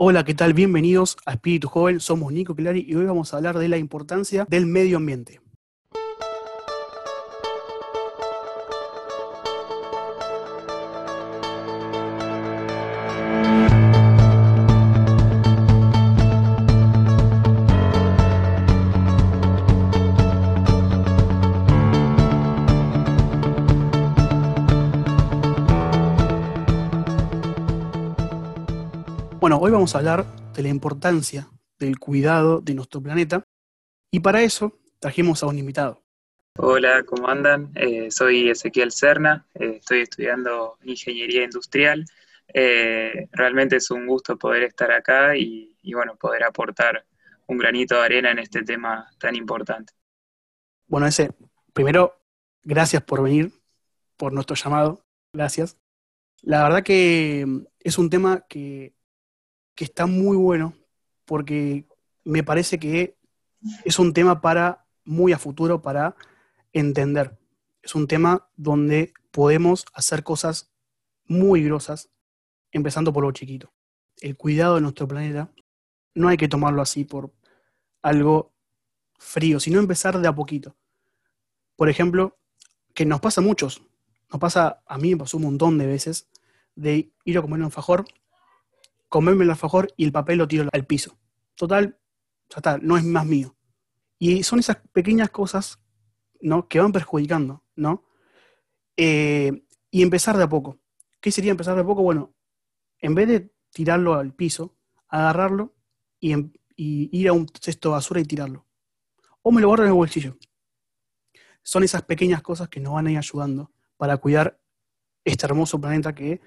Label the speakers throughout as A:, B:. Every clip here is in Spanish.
A: Hola, ¿qué tal? Bienvenidos a Espíritu Joven. Somos Nico Clari y hoy vamos a hablar de la importancia del medio ambiente. Hoy vamos a hablar de la importancia del cuidado de nuestro planeta y para eso trajimos a un invitado.
B: Hola, ¿cómo andan? Eh, soy Ezequiel Serna, eh, estoy estudiando Ingeniería Industrial. Eh, realmente es un gusto poder estar acá y, y, bueno, poder aportar un granito de arena en este tema tan importante.
A: Bueno, ese, primero, gracias por venir, por nuestro llamado, gracias. La verdad que es un tema que que está muy bueno porque me parece que es un tema para muy a futuro para entender. Es un tema donde podemos hacer cosas muy grosas, empezando por lo chiquito. El cuidado de nuestro planeta no hay que tomarlo así por algo frío, sino empezar de a poquito. Por ejemplo, que nos pasa a muchos, nos pasa, a mí me pasó un montón de veces, de ir a comer un fajor comerme el alfajor y el papel lo tiro al piso. Total, ya está, no es más mío. Y son esas pequeñas cosas, ¿no? Que van perjudicando, ¿no? Eh, y empezar de a poco. ¿Qué sería empezar de a poco? Bueno, en vez de tirarlo al piso, agarrarlo y, y ir a un cesto de basura y tirarlo. O me lo guardo en el bolsillo. Son esas pequeñas cosas que nos van a ir ayudando para cuidar este hermoso planeta que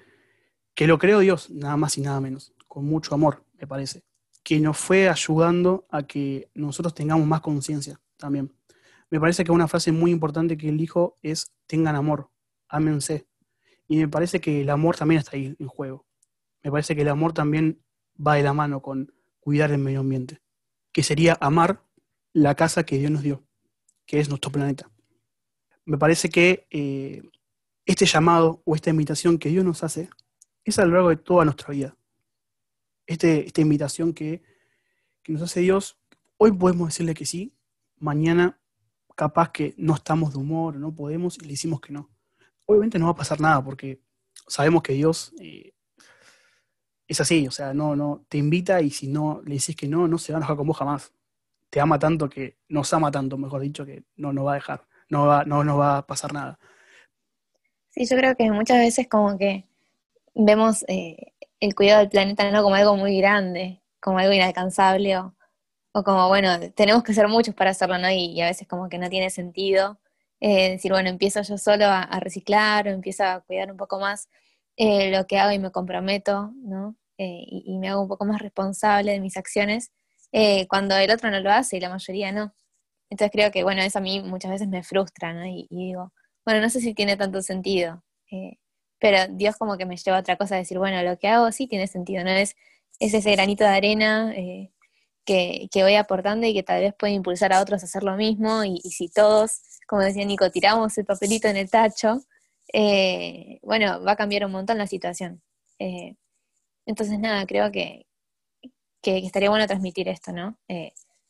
A: que lo creó Dios, nada más y nada menos, con mucho amor, me parece, que nos fue ayudando a que nosotros tengamos más conciencia también. Me parece que una frase muy importante que él dijo es, tengan amor, ámense. Y me parece que el amor también está ahí en juego. Me parece que el amor también va de la mano con cuidar el medio ambiente, que sería amar la casa que Dios nos dio, que es nuestro planeta. Me parece que eh, este llamado o esta invitación que Dios nos hace es a lo largo de toda nuestra vida. Este, esta invitación que, nos hace Dios, hoy podemos decirle que sí, mañana capaz que no estamos de humor, no podemos y le decimos que no. Obviamente no va a pasar nada porque sabemos que Dios eh, es así, o sea, no, no, te invita y si no le dices que no, no se va a enojar con vos jamás. Te ama tanto que nos ama tanto, mejor dicho, que no nos va a dejar, no, va, no nos va a pasar nada.
C: Sí, yo creo que muchas veces como que vemos eh, el cuidado del planeta no como algo muy grande, como algo inalcanzable o, como, bueno, tenemos que ser muchos para hacerlo, ¿no? Y, a veces como que no tiene sentido eh, decir, bueno, empiezo yo solo a, reciclar o empiezo a cuidar un poco más eh, lo que hago y me comprometo, ¿no? Y, y, me hago un poco más responsable de mis acciones cuando el otro no lo hace y la mayoría no. Entonces creo que, bueno, eso a mí muchas veces me frustra, ¿no? Y, digo, bueno, no sé si tiene tanto sentido pero Dios como que me lleva a otra cosa, a decir, bueno, lo que hago sí tiene sentido, no es, es ese granito de arena eh, que, voy aportando y que tal vez puede impulsar a otros a hacer lo mismo, y, si todos, como decía Nico, tiramos el papelito en el tacho, eh, bueno, va a cambiar un montón la situación. Eh, entonces, nada, creo que, que, estaría bueno transmitir esto, ¿no?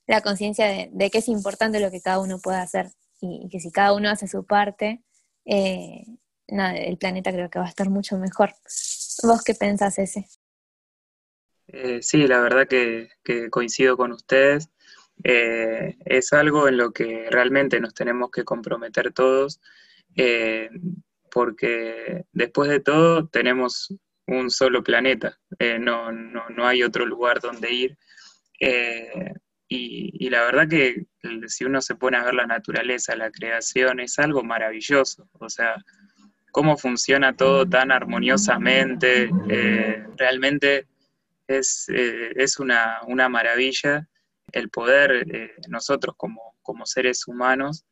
C: la conciencia de, de, que es importante lo que cada uno pueda hacer y, que si cada uno hace su parte, el planeta creo que va a estar mucho mejor. ¿Vos qué pensás ese?
B: Eh, sí, la verdad que, coincido con ustedes. Eh, es algo en lo que realmente nos tenemos que comprometer todos, eh, porque después de todo tenemos un solo planeta, no, no, no, hay otro lugar donde ir. Y, y, la verdad que si uno se pone a ver la naturaleza, la creación, es algo maravilloso. O sea, cómo funciona todo tan armoniosamente. Eh, realmente es, eh, es una, maravilla el poder eh, nosotros como, como, seres humanos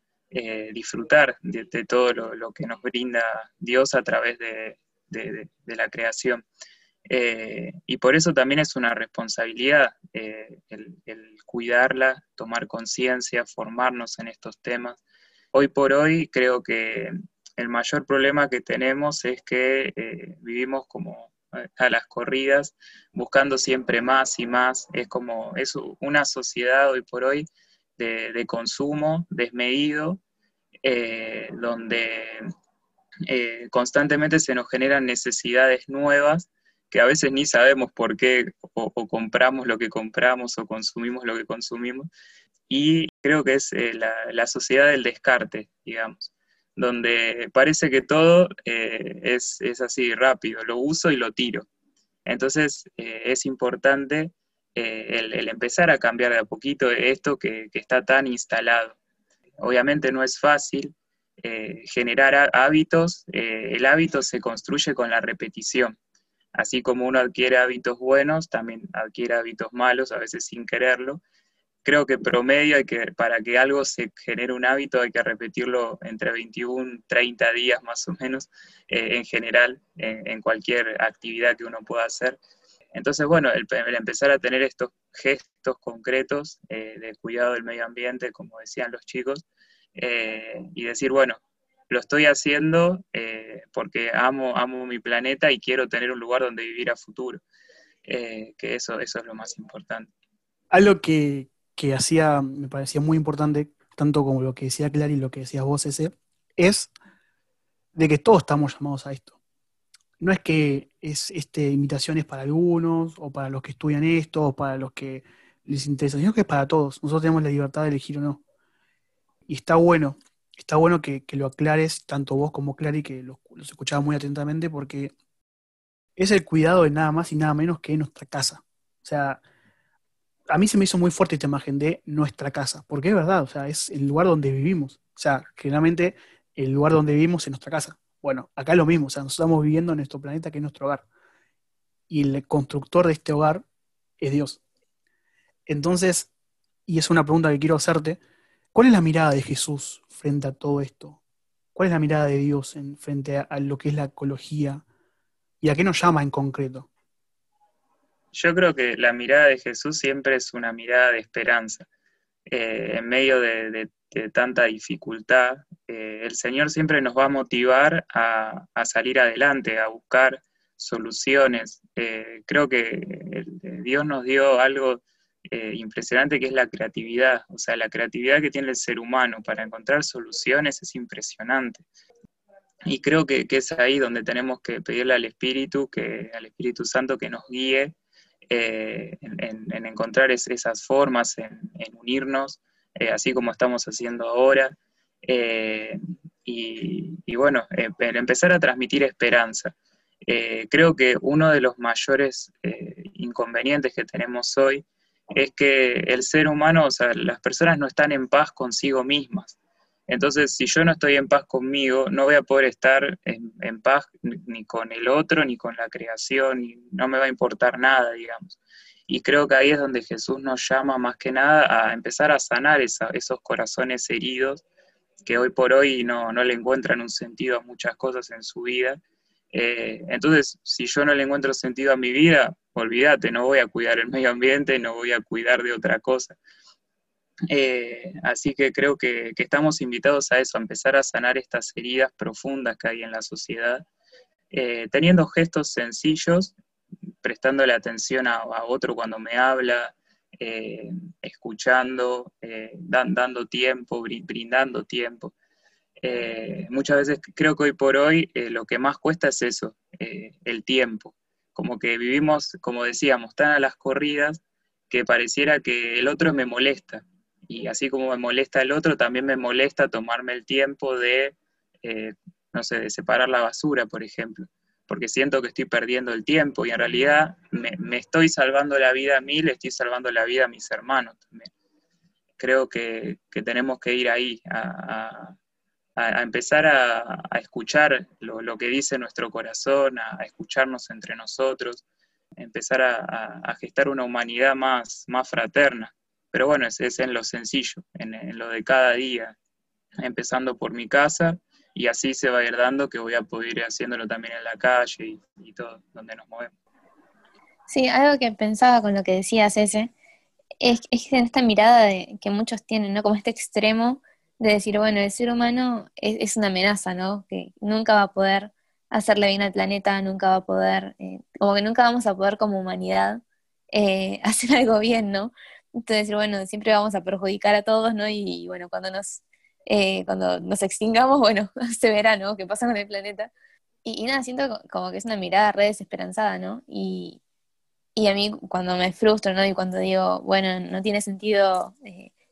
B: disfrutar de, todo lo, que nos brinda Dios a través de, la creación. y por eso también es una responsabilidad el, el, cuidarla, tomar conciencia, formarnos en estos temas. Hoy por hoy creo que el mayor problema que tenemos es que eh, vivimos como a las corridas, buscando siempre más y más. Es como, es una sociedad hoy por hoy de, consumo desmedido, eh, donde eh, constantemente se nos generan necesidades nuevas que a veces ni sabemos por qué o, compramos lo que compramos o consumimos lo que consumimos. Y creo que es eh, la, sociedad del descarte, digamos, donde parece que todo es, así rápido, lo uso y lo tiro. Entonces es importante el, empezar a cambiar de a poquito esto que está tan instalado. Obviamente no es fácil, eh, generar hábitos, eh, el hábito se construye con la repetición. Así como uno adquiere hábitos buenos, también adquiere hábitos malos, a veces sin quererlo. Creo que promedio hay que, para que algo se genere un hábito hay que repetirlo entre 21, 30 días más o menos, eh, en general, en cualquier actividad que uno pueda hacer. Entonces, bueno, el, empezar a tener estos gestos concretos de cuidado del medio ambiente, como decían los chicos, eh, y decir, bueno, lo estoy haciendo eh, porque amo, amo mi planeta y quiero tener un lugar donde vivir a futuro. Eh, que eso, eso es lo más importante.
A: Algo que, que, hacía, me parecía muy importante, tanto como lo que decía Clary y lo que decías vos, ese, es de que todos estamos llamados a esto. No es que es este, invitación es para algunos, o para los que estudian esto, o para los que les interesa, sino que es para todos. Nosotros tenemos la libertad de elegir o no. Y está bueno, está bueno que, lo aclares, tanto vos como Clary, que los, escuchaba muy atentamente, porque es el cuidado de nada más y nada menos que nuestra casa. O sea, a mí se me hizo muy fuerte esta imagen de nuestra casa, porque es verdad, o sea, es el lugar donde vivimos. O sea, generalmente el lugar donde vivimos es nuestra casa. Bueno, acá es lo mismo, o sea, nosotros estamos viviendo en nuestro planeta que es nuestro hogar. Y el constructor de este hogar es Dios. Entonces, y es una pregunta que quiero hacerte, ¿Cuál es la mirada de Jesús frente a todo esto? ¿Cuál es la mirada de Dios en, frente a, lo que es la ecología? ¿Y a qué nos llama en concreto?
B: Yo creo que la mirada de Jesús siempre es una mirada de esperanza. Eh, en medio de, tanta dificultad, eh, el Señor siempre nos va a motivar a, salir adelante, a buscar soluciones. Eh, creo que Dios nos dio algo impresionante que es la creatividad. O sea, la creatividad que tiene el ser humano para encontrar soluciones es impresionante. Y creo que, es ahí donde tenemos que pedirle al Espíritu, que, al Espíritu Santo que nos guíe eh, en, encontrar esas formas, en, unirnos, eh, así como estamos haciendo ahora. Y, bueno, empezar a transmitir esperanza. creo que uno de los mayores inconvenientes que tenemos hoy es que el ser humano, o sea, las personas no están en paz consigo mismas. Entonces, si yo no estoy en paz conmigo, no voy a poder estar en, paz ni con el otro, ni con la creación, y no me va a importar nada, digamos. Y creo que ahí es donde Jesús nos llama más que nada a empezar a sanar esos corazones heridos que hoy por hoy no, no le encuentran un sentido a muchas cosas en su vida eh, entonces, si yo no le encuentro sentido a mi vida, olvídate, no voy a cuidar el medio ambiente, no voy a cuidar de otra cosa. Eh, así que creo que, estamos invitados a eso, a empezar a sanar estas heridas profundas que hay en la sociedad, eh, teniendo gestos sencillos, prestándole atención a, otro cuando me habla, escuchando, dando tiempo, brindando tiempo. Eh, muchas veces creo que hoy por hoy eh, lo que más cuesta es eso, eh, el tiempo. Como que vivimos, como decíamos, tan a las corridas que pareciera que el otro me molesta. Y así como me molesta el otro, también me molesta tomarme el tiempo de, no sé, de separar la basura, por ejemplo. Porque siento que estoy perdiendo el tiempo y en realidad me, estoy salvando la vida a mí, le estoy salvando la vida a mis hermanos también. Creo que, tenemos que ir ahí a a, empezar a, escuchar lo, que dice nuestro corazón, a, escucharnos entre nosotros, empezar a, gestar una humanidad más, más fraterna. Pero bueno, es, en lo sencillo, en, lo de cada día, empezando por mi casa y así se va a ir dando que voy a poder ir haciéndolo también en la calle y, todo, donde nos movemos.
C: Sí, algo que pensaba con lo que decías ese, es, es en esta mirada de, que muchos tienen, ¿no? Como este extremo de decir, bueno, el ser humano es, una amenaza, ¿no? Que nunca va a poder hacerle bien al planeta, nunca va a poder, eh, como que nunca vamos a poder como humanidad eh, hacer algo bien, ¿no? Entonces, bueno, siempre vamos a perjudicar a todos, ¿no? Y, bueno, cuando nos, eh, cuando nos extingamos, bueno, se verá, ¿no? ¿Qué pasa con el planeta? Y, nada, siento como que es una mirada re desesperanzada, ¿no? Y, y a mí cuando me frustro, ¿no? Y cuando digo, bueno, no tiene sentido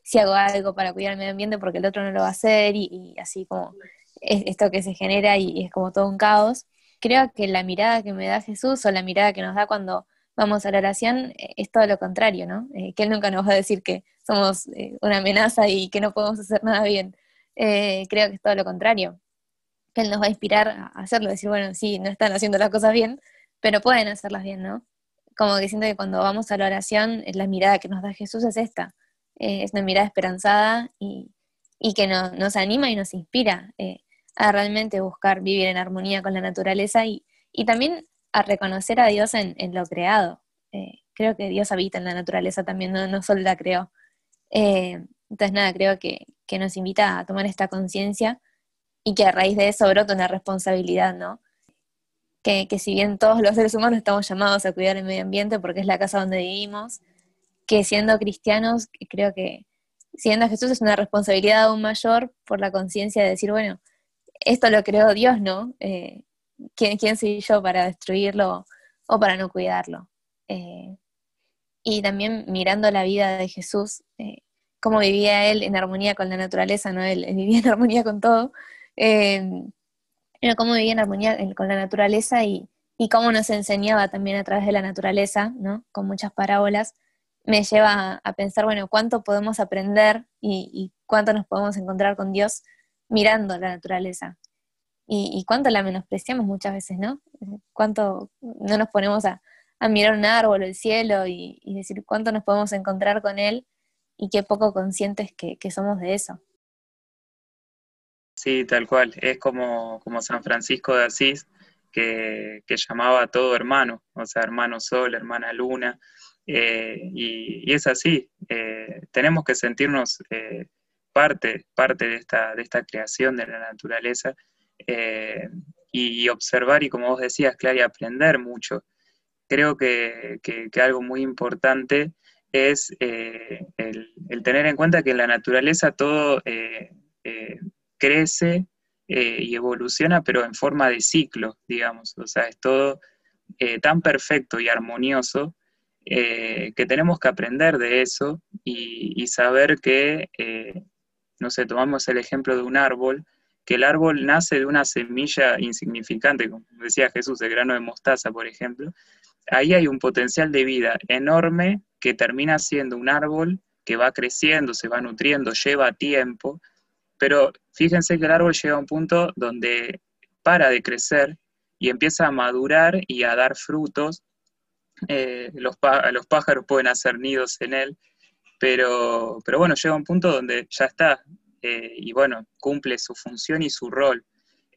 C: si hago algo para cuidar el medio ambiente porque el otro no lo va a hacer y así como esto que se genera y, es como todo un caos. Creo que la mirada que me da Jesús o la mirada que nos da cuando vamos a la oración eh, es todo lo contrario, ¿no? Eh, que Él nunca nos va a decir que somos eh, una amenaza y que no podemos hacer nada bien. creo que es todo lo contrario. Que Él nos va a inspirar a hacerlo, decir, bueno, sí, no están haciendo las cosas bien, pero pueden hacerlas bien, ¿no? Como que siento que cuando vamos a la oración, la mirada que nos da Jesús es esta. es una mirada esperanzada y, que nos anima y nos inspira a realmente buscar vivir en armonía con la naturaleza y, también a reconocer a Dios en, lo creado. Eh, creo que Dios habita en la naturaleza también, no, solo la creó. Eh, entonces, nada, creo que, nos invita a tomar esta conciencia y que a raíz de eso brota una responsabilidad, ¿no? Que, que, si bien todos los seres humanos estamos llamados a cuidar el medio ambiente porque es la casa donde vivimos, que siendo cristianos, creo que siendo Jesús es una responsabilidad aún mayor por la conciencia de decir, bueno, esto lo creó Dios, ¿no? Eh, ¿quién, ¿quién, soy yo para destruirlo o para no cuidarlo? Eh, y también mirando la vida de Jesús, eh, cómo vivía él en armonía con la naturaleza, ¿no? Él, vivía en armonía con todo, pero cómo vivía en armonía con la naturaleza y, cómo nos enseñaba también a través de la naturaleza, ¿no? Con muchas parábolas, me lleva a pensar, bueno, cuánto podemos aprender y, y cuánto nos podemos encontrar con Dios mirando la naturaleza. Y, cuánto la menospreciamos muchas veces, ¿no? Cuánto no nos ponemos a, mirar un árbol el cielo y, decir cuánto nos podemos encontrar con él y qué poco conscientes que, somos de eso.
B: Sí, tal cual. Es como, como San Francisco de Asís, que, llamaba a todo hermano, o sea, hermano sol, hermana luna. Eh, y, es así. Eh, tenemos que sentirnos eh, parte, parte de, esta, de esta creación de la naturaleza eh, y, observar y como vos decías, Clara, aprender mucho. Creo que, algo muy importante es eh, el, tener en cuenta que en la naturaleza todo eh, crece y evoluciona, pero en forma de ciclo, digamos. O sea, es todo tan perfecto y armonioso que tenemos que aprender de eso y, y saber que no sé, tomamos el ejemplo de un árbol, que el árbol nace de una semilla insignificante, como decía Jesús, el grano de mostaza, por ejemplo, ahí hay un potencial de vida enorme que termina siendo un árbol que va creciendo, se va nutriendo, lleva tiempo, pero fíjense que el árbol llega a un punto donde para de crecer y empieza a madurar y a dar frutos. Eh, los, los pájaros pueden hacer nidos en él, pero, pero bueno, llega un punto donde ya está, eh, y bueno, cumple su función y su rol.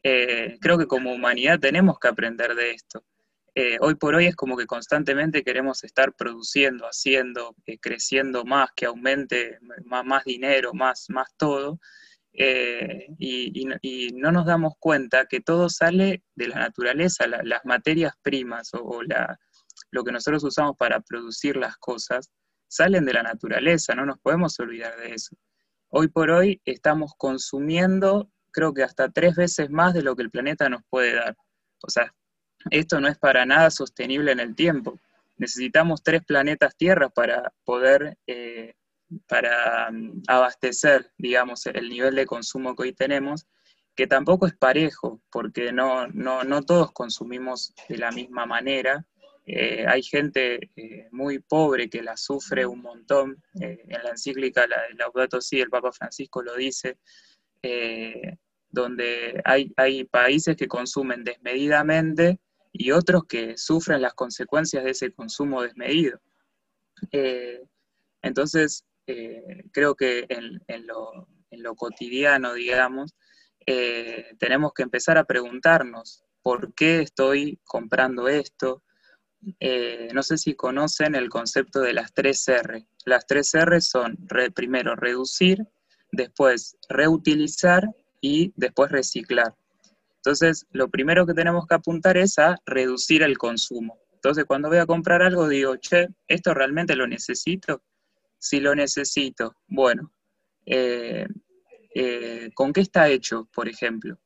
B: Eh, creo que como humanidad tenemos que aprender de esto. Eh, hoy por hoy es como que constantemente queremos estar produciendo, haciendo, creciendo más, que aumente más, más dinero, más, más todo, y, no nos damos cuenta que todo sale de la naturaleza, las materias primas o, lo que nosotros usamos para producir las cosas salen de la naturaleza, no nos podemos olvidar de eso. Hoy por hoy estamos consumiendo, creo que hasta tres veces más de lo que el planeta nos puede dar. O sea, esto no es para nada sostenible en el tiempo. Necesitamos tres planetas Tierra para poder, eh, para mm, abastecer, digamos, el nivel de consumo que hoy tenemos, que tampoco es parejo, porque no, no, no todos consumimos de la misma manera eh, hay gente eh, muy pobre que la sufre un montón. Eh, en la encíclica la, Laudato Si, el Papa Francisco lo dice, donde hay, países que consumen desmedidamente y otros que sufren las consecuencias de ese consumo desmedido. entonces, creo que en, lo, cotidiano, digamos, tenemos que empezar a preguntarnos por qué estoy comprando esto, eh, no sé si conocen el concepto de las tres R. Las tres R son primero reducir, después reutilizar y después reciclar. Entonces, lo primero que tenemos que apuntar es a reducir el consumo. Entonces, cuando voy a comprar algo, digo, che, ¿esto realmente lo necesito? Si lo necesito, bueno, eh, eh, ¿con qué está hecho, por ejemplo?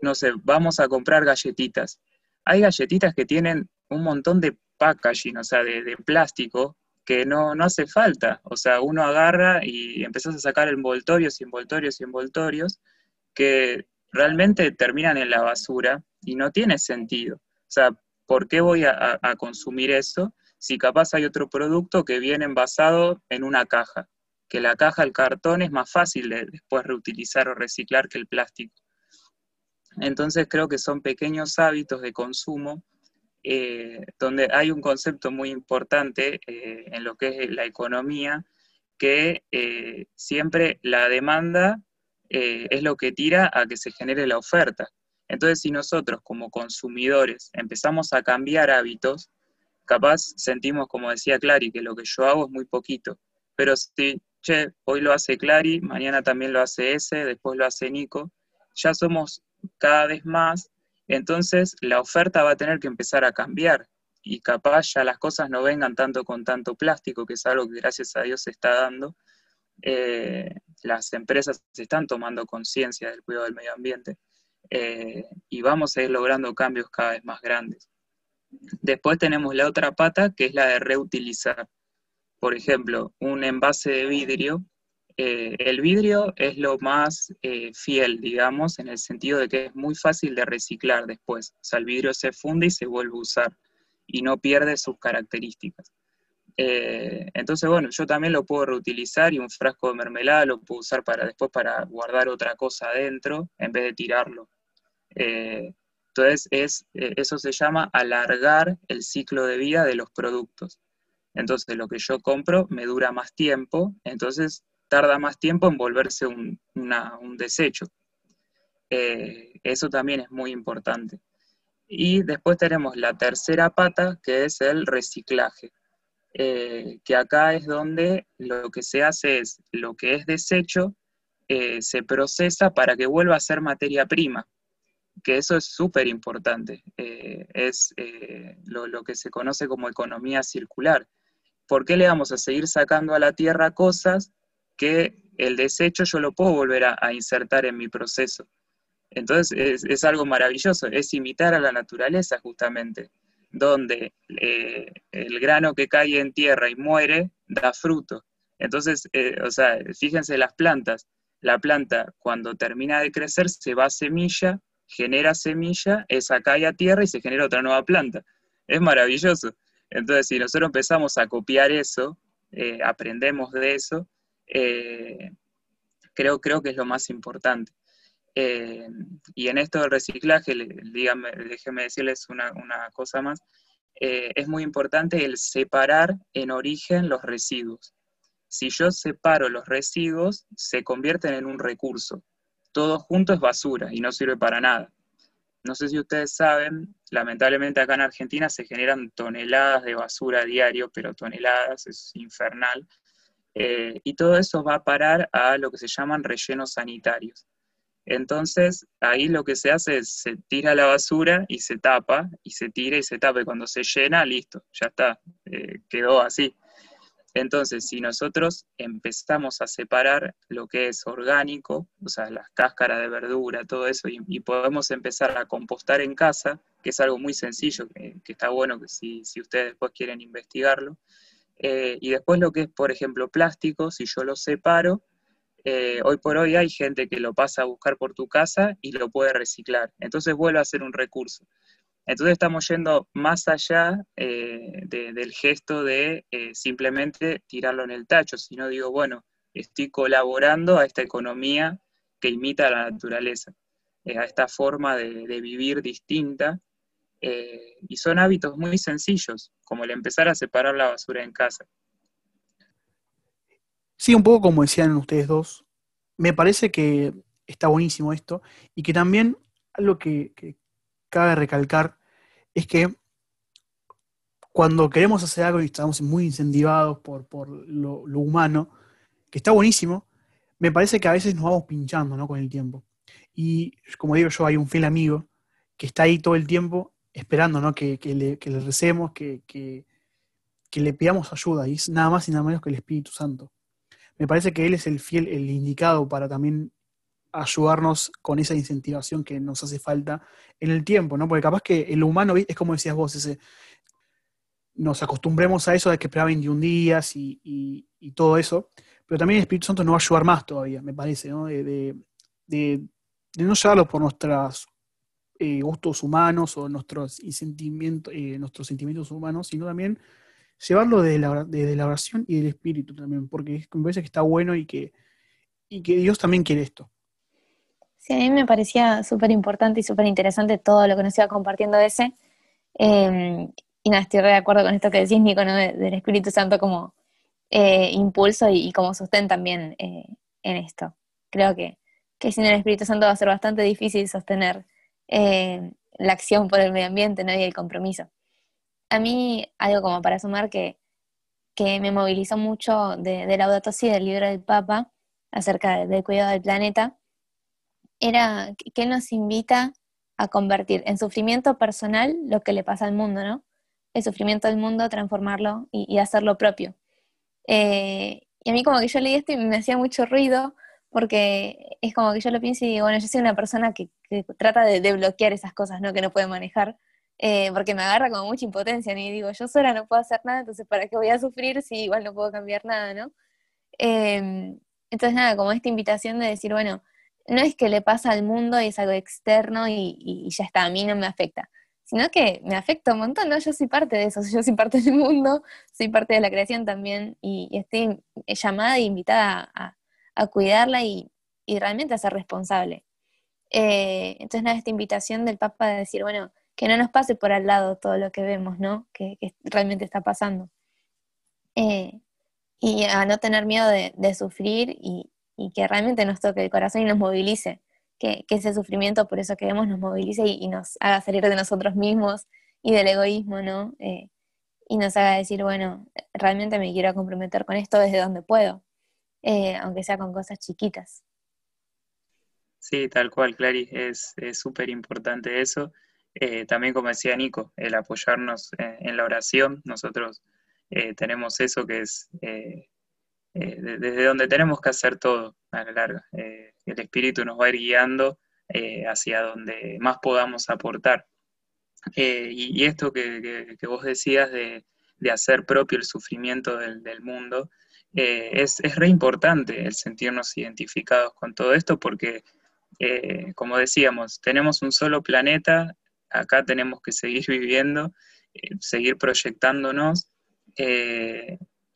B: No sé, vamos a comprar galletitas. Hay galletitas que tienen un montón de packaging, o sea, de, plástico, que no, no, hace falta. O sea, uno agarra y empezás a sacar envoltorios y envoltorios y envoltorios que realmente terminan en la basura y no tiene sentido. O sea, ¿por qué voy a, consumir eso si capaz hay otro producto que viene envasado en una caja? Que la caja, el cartón es más fácil de después reutilizar o reciclar que el plástico. Entonces creo que son pequeños hábitos de consumo eh, donde hay un concepto muy importante eh, en lo que es la economía, que eh, siempre la demanda es lo que tira a que se genere la oferta. Entonces, si nosotros como consumidores empezamos a cambiar hábitos, capaz sentimos, como decía Clary, que lo que yo hago es muy poquito. Pero si, hoy lo hace Clary, mañana también lo hace ese, después lo hace Nico, ya somos cada vez más entonces la oferta va a tener que empezar a cambiar y capaz ya las cosas no vengan tanto con tanto plástico, que es algo que gracias a Dios se está dando. Eh, las empresas están tomando conciencia del cuidado del medio ambiente eh, y vamos a ir logrando cambios cada vez más grandes. Después tenemos la otra pata, que es la de reutilizar. Por ejemplo, un envase de vidrio eh, el vidrio es lo más eh, fiel, digamos, en el sentido de que es muy fácil de reciclar después. O sea, el vidrio se funde y se vuelve a usar y no pierde sus características. Eh, entonces, bueno, yo también lo puedo reutilizar y un frasco de mermelada lo puedo usar para después para guardar otra cosa adentro en vez de tirarlo. entonces, es, eso se llama alargar el ciclo de vida de los productos. Entonces, lo que yo compro me dura más tiempo, entonces tarda más tiempo en volverse un, desecho. Eh, eso también es muy importante. Y después tenemos la tercera pata, que es el reciclaje, eh, que acá es donde lo que se hace es lo que es desecho, eh, se procesa para que vuelva a ser materia prima, que eso es súper importante. es lo, lo que se conoce como economía circular. ¿Por qué le vamos a seguir sacando a la tierra cosas que el desecho yo lo puedo volver a, insertar en mi proceso. Entonces es, algo maravilloso, es imitar a la naturaleza justamente, donde eh, el grano que cae en tierra y muere da fruto. Entonces, eh, o sea, fíjense las plantas. La planta cuando termina de crecer se va a semilla, genera semilla, esa cae a tierra y se genera otra nueva planta. Es maravilloso. Entonces, si nosotros empezamos a copiar eso, eh, aprendemos de eso, eh, creo, creo que es lo más importante. Eh, y en esto del reciclaje, dígame, déjeme decirles una, cosa más, eh, es muy importante el separar en origen los residuos. Si yo separo los residuos, se convierten en un recurso. Todo junto es basura y no sirve para nada. No sé si ustedes saben, lamentablemente acá en Argentina se generan toneladas de basura a diario, pero toneladas, es infernal. Eh, y todo eso va a parar a lo que se llaman rellenos sanitarios. Entonces, ahí lo que se hace es se tira la basura y se tapa, y se tira y se tapa, y cuando se llena, listo, ya está, eh, quedó así. Entonces, si nosotros empezamos a separar lo que es orgánico, o sea, las cáscaras de verdura, todo eso, y, podemos empezar a compostar en casa, que es algo muy sencillo, que, está bueno que si, si ustedes después quieren investigarlo, eh, y después lo que es, por ejemplo, plástico, si yo lo separo, eh, hoy por hoy hay gente que lo pasa a buscar por tu casa y lo puede reciclar. Entonces vuelve a ser un recurso. Entonces estamos yendo más allá eh, del gesto de simplemente tirarlo en el tacho, sino digo, bueno, estoy colaborando a esta economía que imita a la naturaleza, a esta forma de, de vivir distinta eh, y son hábitos muy sencillos, como el empezar a separar la basura en casa.
A: Sí, un poco como decían ustedes dos, me parece que está buenísimo esto y que también algo que, cabe recalcar es que cuando queremos hacer algo y estamos muy incentivados por, lo, humano, que está buenísimo, me parece que a veces nos vamos pinchando con el tiempo. Y como digo yo, hay un fiel amigo que está ahí todo el tiempo esperando ¿no? que, le, recemos, que, que, le pidamos ayuda, y es nada más y nada menos que el Espíritu Santo. Me parece que Él es el fiel, el indicado para también ayudarnos con esa incentivación que nos hace falta en el tiempo, ¿no? Porque capaz que el humano es como decías vos, ese, nos acostumbremos a eso de que esperar 21 días y, todo eso, pero también el Espíritu Santo nos va a ayudar más todavía, me parece, ¿no? De, no llevarlo por nuestros eh, gustos humanos o nuestros, sentimientos, eh, nuestros sentimientos humanos, sino también llevarlo desde la, la oración y del Espíritu también, porque me parece que está bueno y que, y que Dios también quiere esto.
C: Sí, a mí me parecía súper importante y súper interesante todo lo que nos iba compartiendo ese. Em, y nada, estoy de acuerdo con esto que decís, Nico, del Espíritu Santo como eh, impulso y, como sostén también eh, en esto. Creo que, que, sin el Espíritu Santo va a ser bastante difícil sostener eh, la acción por el medio ambiente ¿no? y el compromiso. A mí, algo como para sumar que, que me movilizó mucho de, de Laudato del libro del Papa, acerca del cuidado del planeta, era que nos invita a convertir en sufrimiento personal lo que le pasa al mundo, ¿no? El sufrimiento del mundo, transformarlo y, hacerlo propio. Eh, y a mí como que yo leí esto y me hacía mucho ruido porque es como que yo lo pienso y digo, bueno, yo soy una persona que, trata de, bloquear esas cosas, ¿no? Que no puede manejar, eh, porque me agarra como mucha impotencia, y digo, yo sola no puedo hacer nada, entonces ¿para qué voy a sufrir si igual no puedo cambiar nada, ¿no? Eh, entonces nada, como esta invitación de decir, bueno, no es que le pasa al mundo y es algo externo y, ya está, a mí no me afecta, sino que me afecta un montón, ¿no? Yo soy parte de eso, yo soy parte del mundo, soy parte de la creación también y, estoy llamada e invitada a, cuidarla y, realmente a ser responsable. Eh, entonces, nada, esta invitación del Papa de decir, bueno, que no nos pase por al lado todo lo que vemos, ¿no? Que, realmente está pasando. Eh, y a no tener miedo de, sufrir y, que realmente nos toque el corazón y nos movilice, que, ese sufrimiento, por eso queremos, nos movilice y, nos haga salir de nosotros mismos y del egoísmo, ¿no? Eh, y nos haga decir, bueno, realmente me quiero comprometer con esto desde donde puedo, eh, aunque sea con cosas chiquitas.
B: Sí, tal cual, Clary, es súper importante eso. Eh, también, como decía Nico, el apoyarnos en, la oración. Nosotros tenemos eso que es eh, desde donde tenemos que hacer todo a la larga. Eh, el espíritu nos va a ir guiando eh, hacia donde más podamos aportar. Y, esto que, vos decías de, hacer propio el sufrimiento del, mundo, es, es, re importante el sentirnos identificados con todo esto porque, como decíamos, tenemos un solo planeta, acá tenemos que seguir viviendo, seguir proyectándonos.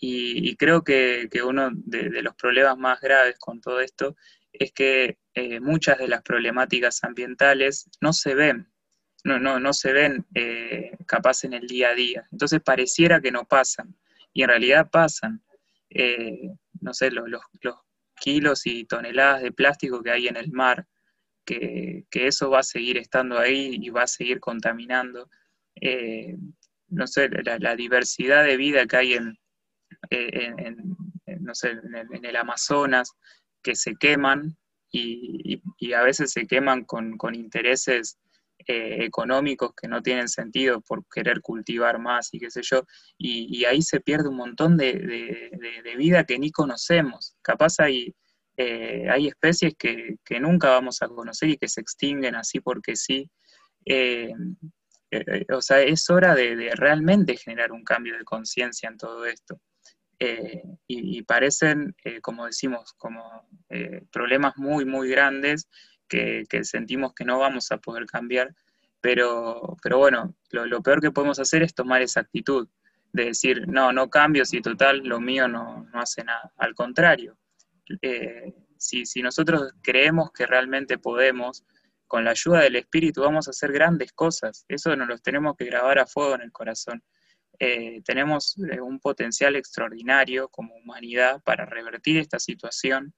B: Y, creo que, uno de, los problemas más graves con todo esto es que eh, muchas de las problemáticas ambientales no se ven, no, no, no se ven eh, capaz en el día a día. Entonces pareciera que no pasan, y en realidad pasan. Eh, no sé, los, kilos y toneladas de plástico que hay en el mar, que, eso va a seguir estando ahí y va a seguir contaminando. no sé, la diversidad de vida que hay en, no sé, en, el, Amazonas que se queman y, a veces se queman con, intereses eh, económicos que no tienen sentido por querer cultivar más y qué sé yo, y, ahí se pierde un montón de, vida que ni conocemos. Capaz hay, eh, hay especies que, nunca vamos a conocer y que se extinguen así porque sí. Eh, o sea, es hora de realmente generar un cambio de conciencia en todo esto. Eh, y, parecen, eh, como decimos, como eh, problemas muy, muy grandes que, sentimos que no vamos a poder cambiar, pero, pero bueno, lo, peor que podemos hacer es tomar esa actitud de decir, no, no cambio si total lo mío no, no hace nada. Al contrario, si, si nosotros creemos que realmente podemos, con la ayuda del Espíritu vamos a hacer grandes cosas. Eso nos lo tenemos que grabar a fuego en el corazón. Eh, tenemos eh, un potencial extraordinario como humanidad para revertir esta situación.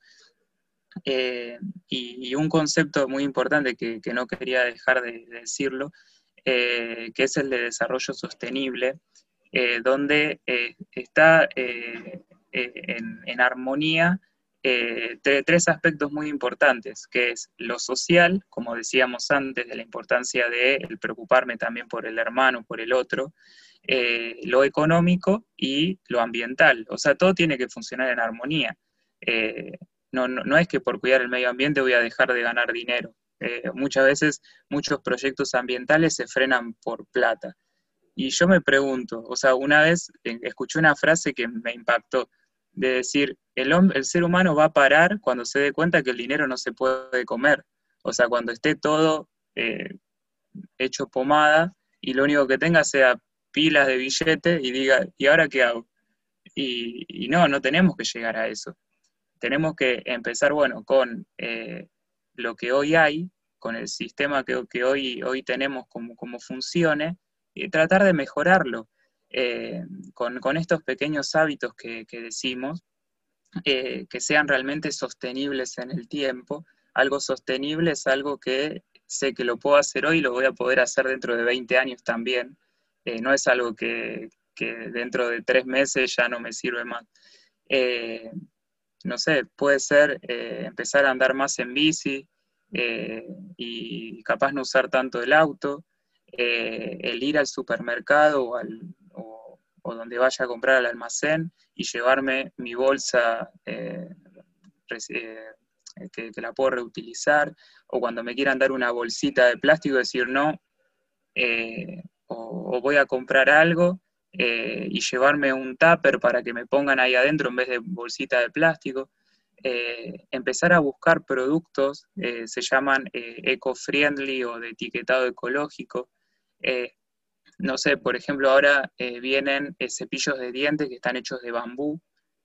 B: Eh, y, un concepto muy importante que, no quería dejar de, decirlo, que es el de desarrollo sostenible, donde está en, armonía eh, tres aspectos muy importantes, que es lo social, como decíamos antes, de la importancia de preocuparme también por el hermano, por el otro, eh, lo económico y lo ambiental. O sea, todo tiene que funcionar en armonía. Eh, no, no, es que por cuidar el medio ambiente voy a dejar de ganar dinero. muchas veces muchos proyectos ambientales se frenan por plata. Y yo me pregunto, o sea, una vez escuché una frase que me impactó, de decir, el, el ser humano va a parar cuando se dé cuenta que el dinero no se puede comer. O sea, cuando esté todo eh, hecho pomada y lo único que tenga sea pilas de billetes y diga, ¿y ahora qué hago? Y, no, no tenemos que llegar a eso. Tenemos que empezar, bueno, con eh, lo que hoy hay, con el sistema que, que hoy, hoy tenemos como, como funcione, y tratar de mejorarlo. Eh, con, estos pequeños hábitos que, decimos, eh, que sean realmente sostenibles en el tiempo. Algo sostenible es algo que sé que lo puedo hacer hoy y lo voy a poder hacer dentro de 20 años también. Eh, no es algo que, dentro de tres meses ya no me sirve más. no sé, puede ser empezar a andar más en bici y capaz no usar tanto el auto, el ir al supermercado o al, o donde vaya a comprar al almacén y llevarme mi bolsa eh, eh, que, la puedo reutilizar, o cuando me quieran dar una bolsita de plástico, decir no, eh, o, voy a comprar algo y llevarme un tupper para que me pongan ahí adentro en vez de bolsita de plástico. empezar a buscar productos, se llaman eco-friendly o de etiquetado ecológico, no sé, por ejemplo, ahora eh, vienen eh, cepillos de dientes que están hechos de bambú,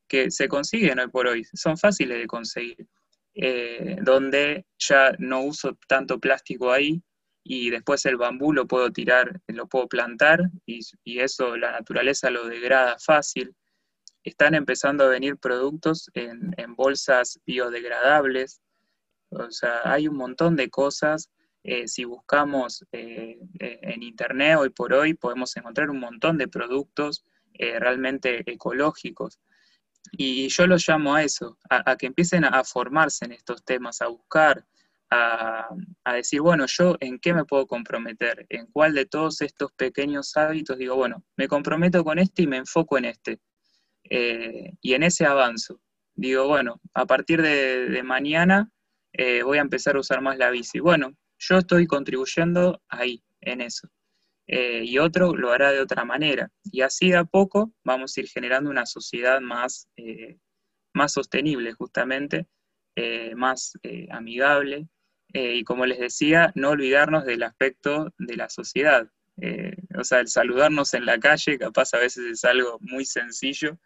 B: que se consiguen hoy por hoy, son fáciles de conseguir, eh, donde ya no uso tanto plástico ahí y después el bambú lo puedo tirar, lo puedo plantar y, eso la naturaleza lo degrada fácil. Están empezando a venir productos en, en bolsas biodegradables, o sea, hay un montón de cosas eh, si buscamos eh, eh, en Internet hoy por hoy, podemos encontrar un montón de productos realmente ecológicos. Y yo los llamo a eso, a, que empiecen a, formarse en estos temas, a buscar, a, decir, bueno, yo en qué me puedo comprometer, en cuál de todos estos pequeños hábitos digo, bueno, me comprometo con este y me enfoco en este. y en ese avanzo. Digo, bueno, a partir de, mañana voy a empezar a usar más la bici. Bueno, yo estoy contribuyendo ahí, en eso. Eh, y otro lo hará de otra manera. Y así de a poco vamos a ir generando una sociedad más, eh, más sostenible, justamente, eh, más amigable. y como les decía, no olvidarnos del aspecto de la sociedad. o sea, el saludarnos en la calle, capaz a veces es algo muy sencillo,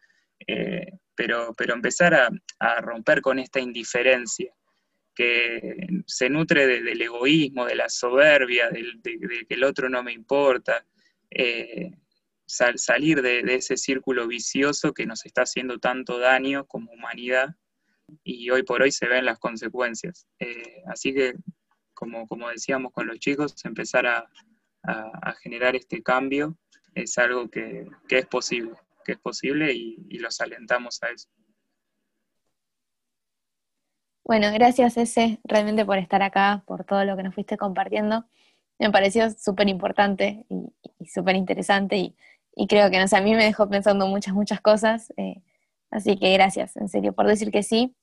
B: pero, pero empezar a, a romper con esta indiferencia que se nutre del egoísmo, de la soberbia, de, que el otro no me importa, eh, salir de, ese círculo vicioso que nos está haciendo tanto daño como humanidad y hoy por hoy se ven las consecuencias. Eh, así que, como, como decíamos con los chicos, empezar a, generar este cambio es algo que, es posible, que es posible y los alentamos a eso.
C: Bueno, gracias ese realmente por estar acá, por todo lo que nos fuiste compartiendo. Me pareció súper importante y, súper interesante y, creo que no a mí me dejó pensando muchas, muchas cosas. Eh, así que gracias, en serio, por decir que sí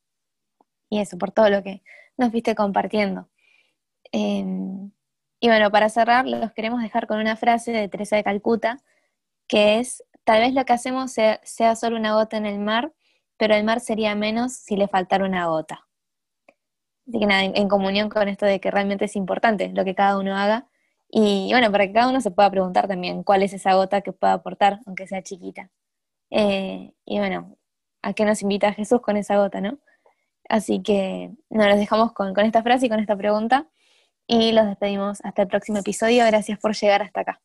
C: y eso, por todo lo que nos fuiste compartiendo. Em, y bueno, para cerrar, los queremos dejar con una frase de Teresa de Calcuta, que es, tal vez lo que hacemos sea, sea solo una gota en el mar, pero el mar sería menos si le faltara una gota. Así que nada, en, comunión con esto de que realmente es importante lo que cada uno haga. Y bueno, para que cada uno se pueda preguntar también cuál es esa gota que pueda aportar, aunque sea chiquita. Eh, y bueno, ¿a qué nos invita Jesús con esa gota, no? Así que nos los dejamos con, con esta frase y con esta pregunta. Y los despedimos hasta el próximo episodio. Gracias por llegar hasta acá.